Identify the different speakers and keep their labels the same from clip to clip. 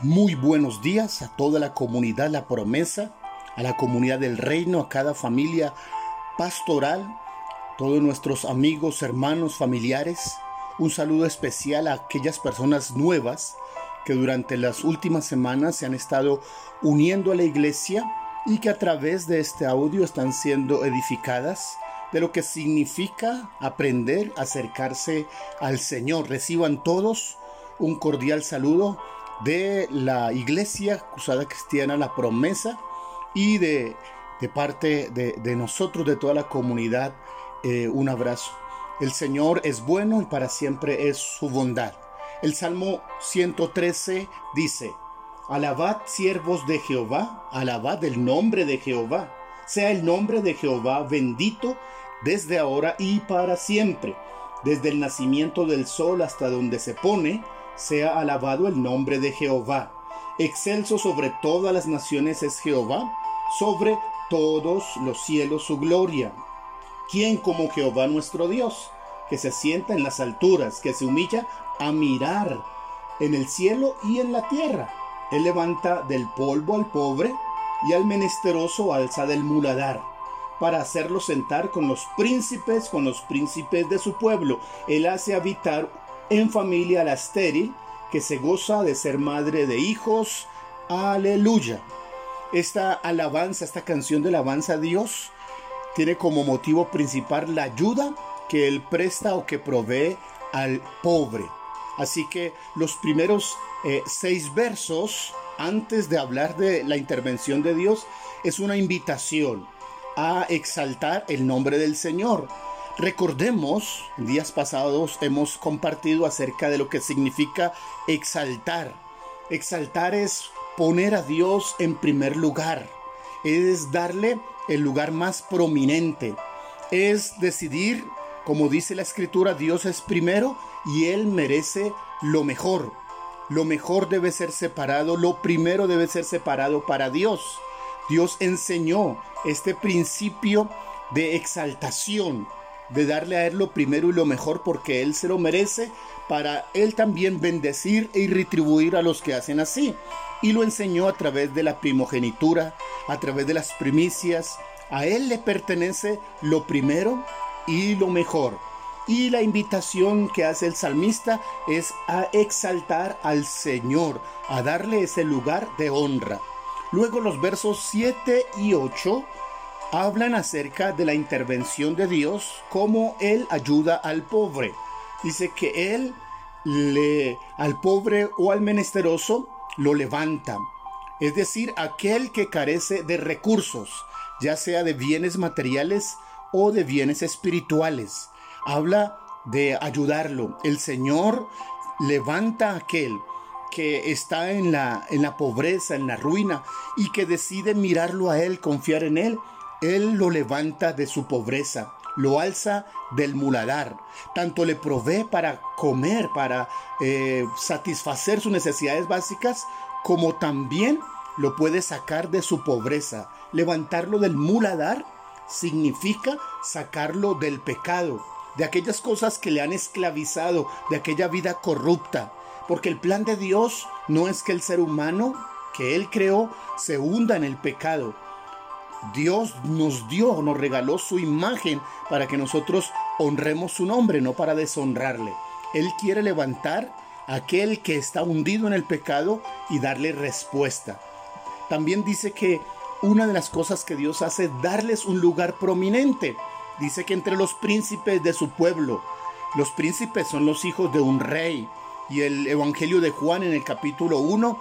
Speaker 1: Muy buenos días a toda la comunidad La Promesa, a la comunidad del reino, a cada familia pastoral, todos nuestros amigos, hermanos, familiares. Un saludo especial a aquellas personas nuevas que durante las últimas semanas se han estado uniendo a la iglesia y que a través de este audio están siendo edificadas de lo que significa aprender acercarse al Señor. Reciban todos un cordial saludo de la Iglesia Cruzada Cristiana La Promesa y de, de parte de, nosotros, de toda la comunidad, eh, un abrazo. El Señor es bueno y para siempre es su bondad. El Salmo 113 dice, Alabad siervos de Jehová, alabad el nombre de Jehová. Sea el nombre de Jehová bendito desde ahora y para siempre. Desde el nacimiento del sol hasta donde se pone, sea alabado el nombre de Jehová. Excelso sobre todas las naciones es Jehová, sobre todos los cielos su gloria. ¿Quién como Jehová nuestro Dios, que se sienta en las alturas, que se humilla a mirar en el cielo y en la tierra? Él levanta del polvo al pobre y al menesteroso alza del muladar para hacerlo sentar con los príncipes, con los príncipes de su pueblo. Él hace habitar en familia la estéril, que se goza de ser madre de hijos. Aleluya. Esta alabanza, esta canción de alabanza a Dios, tiene como motivo principal la ayuda que Él presta o que provee al pobre. Así que los primeros eh, seis versos, antes de hablar de la intervención de Dios, es una invitación a exaltar el nombre del Señor. Recordemos, días pasados hemos compartido acerca de lo que significa exaltar. Exaltar es poner a Dios en primer lugar, es darle el lugar más prominente, es decidir, como dice la escritura, Dios es primero y Él merece lo mejor. Lo mejor debe ser separado, lo primero debe ser separado para Dios. Dios enseñó este principio de exaltación de darle a Él lo primero y lo mejor porque Él se lo merece, para Él también bendecir y retribuir a los que hacen así. Y lo enseñó a través de la primogenitura, a través de las primicias. A Él le pertenece lo primero y lo mejor. Y la invitación que hace el salmista es a exaltar al Señor, a darle ese lugar de honra. Luego los versos 7 y 8 hablan acerca de la intervención de Dios, cómo Él ayuda al pobre. Dice que Él le, al pobre o al menesteroso lo levanta. Es decir, aquel que carece de recursos, ya sea de bienes materiales o de bienes espirituales. Habla de ayudarlo. El Señor levanta a aquel que está en la, en la pobreza, en la ruina, y que decide mirarlo a Él, confiar en Él él lo levanta de su pobreza, lo alza del muladar, tanto le provee para comer, para eh, satisfacer sus necesidades básicas, como también lo puede sacar de su pobreza. Levantarlo del muladar significa sacarlo del pecado, de aquellas cosas que le han esclavizado, de aquella vida corrupta. Porque el plan de Dios no es que el ser humano que Él creó se hunda en el pecado, Dios nos dio, nos regaló su imagen para que nosotros honremos su nombre, no para deshonrarle. Él quiere levantar a aquel que está hundido en el pecado y darle respuesta. También dice que una de las cosas que Dios hace es darles un lugar prominente. Dice que entre los príncipes de su pueblo, los príncipes son los hijos de un rey. Y el Evangelio de Juan en el capítulo 1,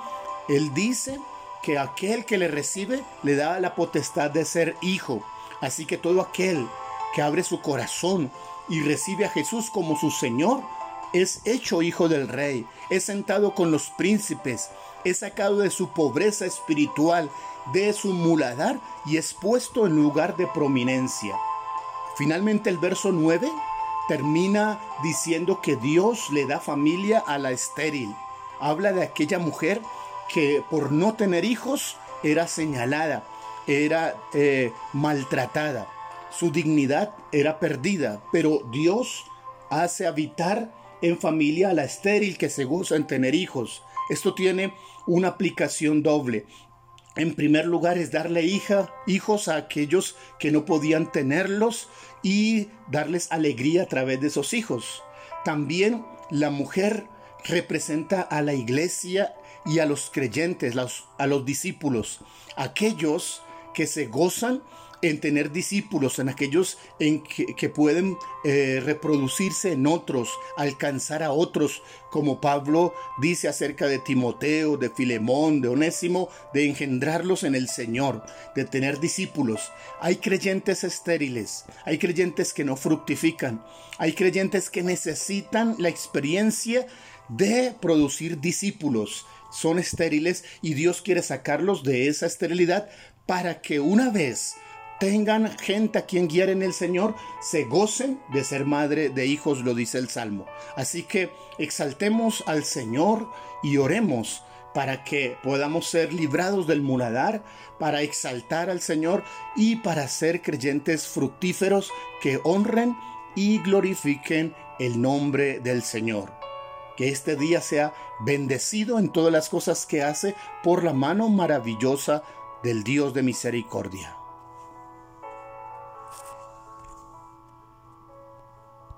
Speaker 1: él dice que aquel que le recibe le da la potestad de ser hijo. Así que todo aquel que abre su corazón y recibe a Jesús como su Señor, es hecho hijo del rey, es sentado con los príncipes, es sacado de su pobreza espiritual, de su muladar y es puesto en lugar de prominencia. Finalmente el verso 9 termina diciendo que Dios le da familia a la estéril. Habla de aquella mujer que por no tener hijos era señalada, era eh, maltratada, su dignidad era perdida, pero Dios hace habitar en familia a la estéril que se goza en tener hijos. Esto tiene una aplicación doble. En primer lugar es darle hija, hijos a aquellos que no podían tenerlos y darles alegría a través de esos hijos. También la mujer representa a la iglesia y a los creyentes, a los discípulos, aquellos que se gozan en tener discípulos, en aquellos en que, pueden eh, reproducirse en otros, alcanzar a otros, como Pablo dice acerca de Timoteo, de Filemón, de Onésimo, de engendrarlos en el Señor, de tener discípulos. Hay creyentes estériles, hay creyentes que no fructifican, hay creyentes que necesitan la experiencia de producir discípulos. Son estériles y Dios quiere sacarlos de esa esterilidad para que una vez tengan gente a quien guiar en el Señor, se gocen de ser madre de hijos, lo dice el Salmo. Así que exaltemos al Señor y oremos para que podamos ser librados del muladar, para exaltar al Señor y para ser creyentes fructíferos que honren y glorifiquen el nombre del Señor. Que este día sea bendecido en todas las cosas que hace por la mano maravillosa del Dios de misericordia.